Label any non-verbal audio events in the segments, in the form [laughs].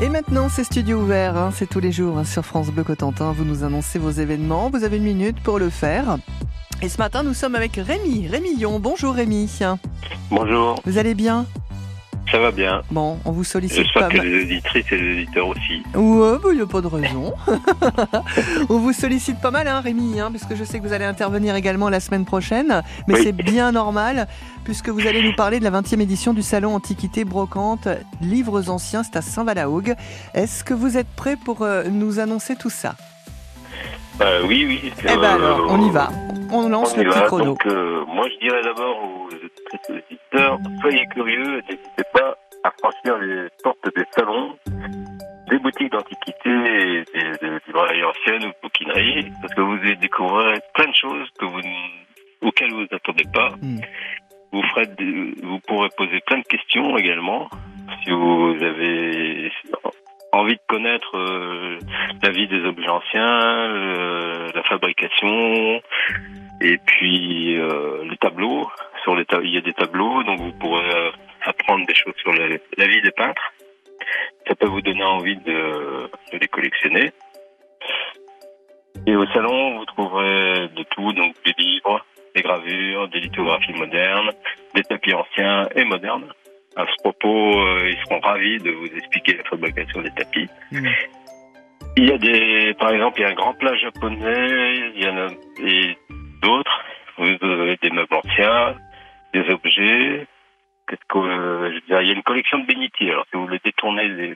Et maintenant, c'est studio ouvert, hein, c'est tous les jours hein, sur France Bleu Cotentin. Vous nous annoncez vos événements, vous avez une minute pour le faire. Et ce matin, nous sommes avec Rémi, Rémillon. Bonjour Rémi. Bonjour, Vous allez bien? Ça va bien. Bon, on vous sollicite J'espère pas que mal. les auditrices et les auditeurs aussi. Ouais, il n'y a pas de raison. [laughs] on vous sollicite pas mal, hein, Rémi, hein, parce que je sais que vous allez intervenir également la semaine prochaine. Mais Oui. c'est bien normal, puisque vous allez nous parler de la 20e édition du Salon Antiquité Brocante Livres Anciens, c'est à Saint-Valahougue. Est-ce que vous êtes prêts pour euh, nous annoncer tout ça? Euh, oui, oui. Eh ben alors, on y va. On lance On le petit va. chrono. Donc, euh, moi, je dirais d'abord aux soyez curieux, n'hésitez pas à franchir les portes des salons, des boutiques d'antiquité et des, des librairies anciennes ou de bouquineries, parce que vous allez découvrir plein de choses que vous, auxquelles vous vous attendez pas. Mm. Vous ferez, des- vous pourrez poser plein de questions également, si vous avez envie de connaître euh, la vie des objets anciens, le- la fabrication, et puis euh, les tableaux. Sur les il y a des tableaux, donc vous pourrez euh, apprendre des choses sur la, la vie des peintres. Ça peut vous donner envie de, de les collectionner. Et au salon, vous trouverez de tout, donc des livres, des gravures, des lithographies modernes, des tapis anciens et modernes. À ce propos, euh, ils seront ravis de vous expliquer la fabrication des tapis. Mm. Il y a des, par exemple, il y a un grand plat japonais, il y en a et d'autres. Vous avez des meubles anciens, des objets. Que, euh, je dirais, il y a une collection de bénitiers. Alors, si vous voulez détourner [laughs]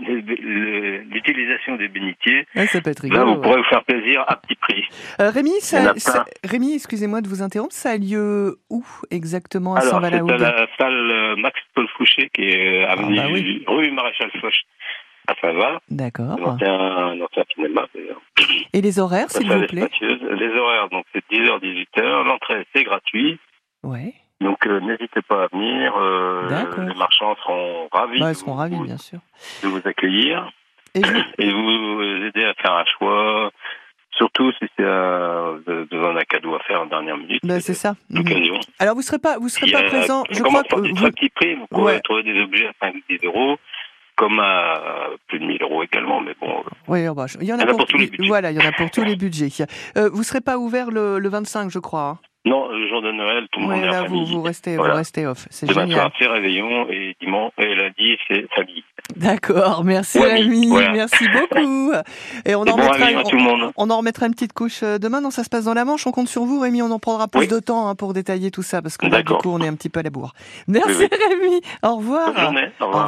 l'utilisation des bénitiers, Ouais, ça peut être là, vous pourrez vous faire plaisir à petit prix. Euh, Rémi, ça, ça-. Rémi, excusez-moi de vous interrompre, ça a lieu où exactement à Alors, c'est à la salle euh, Max Paul Fouché, qui est euh, avenue bah oui. rue Maréchal Foch à Saint-Va. D'accord. Un ancien, un cinéma, d'ailleurs. Et les horaires, s'il vous plaît? spacieuse. Les horaires, donc, c'est 10h, 18h. L'entrée, c'est gratuit. Ouais. Donc, euh, n'hésitez pas à venir. euh, les marchands seront ravis, Bah, de, ils seront vous, ravis, bien sûr. de vous accueillir Et je- [clears throat] et vous aider à faire un choix. Surtout si c'est euh, d'un cadeau à faire en dernière minute. bah, c'est ça. Mhm. Alors, vous serez pas, vous serez pas a- présent. Je crois que vous, très prix? Vous pouvez Ouais. trouver des objets à 5 10 euros, comme à plus de 1000 euros également. Mais bon, oui, oh, bah, il y en a, pour tous les budgets. Voilà, il y en a pour tous les budgets. Euh, vous serez pas ouvert le, le 25, je crois. hein non, le jour de Noël, tout le monde est en là, vous, famille. vous restez, Voilà. vous restez off. C'est Demain génial. soir, c'est réveillon et dimanche et lundi, c'est famille. D'accord. Merci Ouais, voilà. Merci beaucoup. [laughs] Et on en bon remettra. réveillon à tout le monde. On en remettra une petite couche euh, demain. Non, ça se passe dans la Manche. On compte sur vous, Rémi. On en prendra plus Oui. de temps hein, pour détailler tout ça parce que là, du coup, on est un petit peu à la bourre. Merci Oui, Rémi. Au revoir. Bonne journée. Au revoir.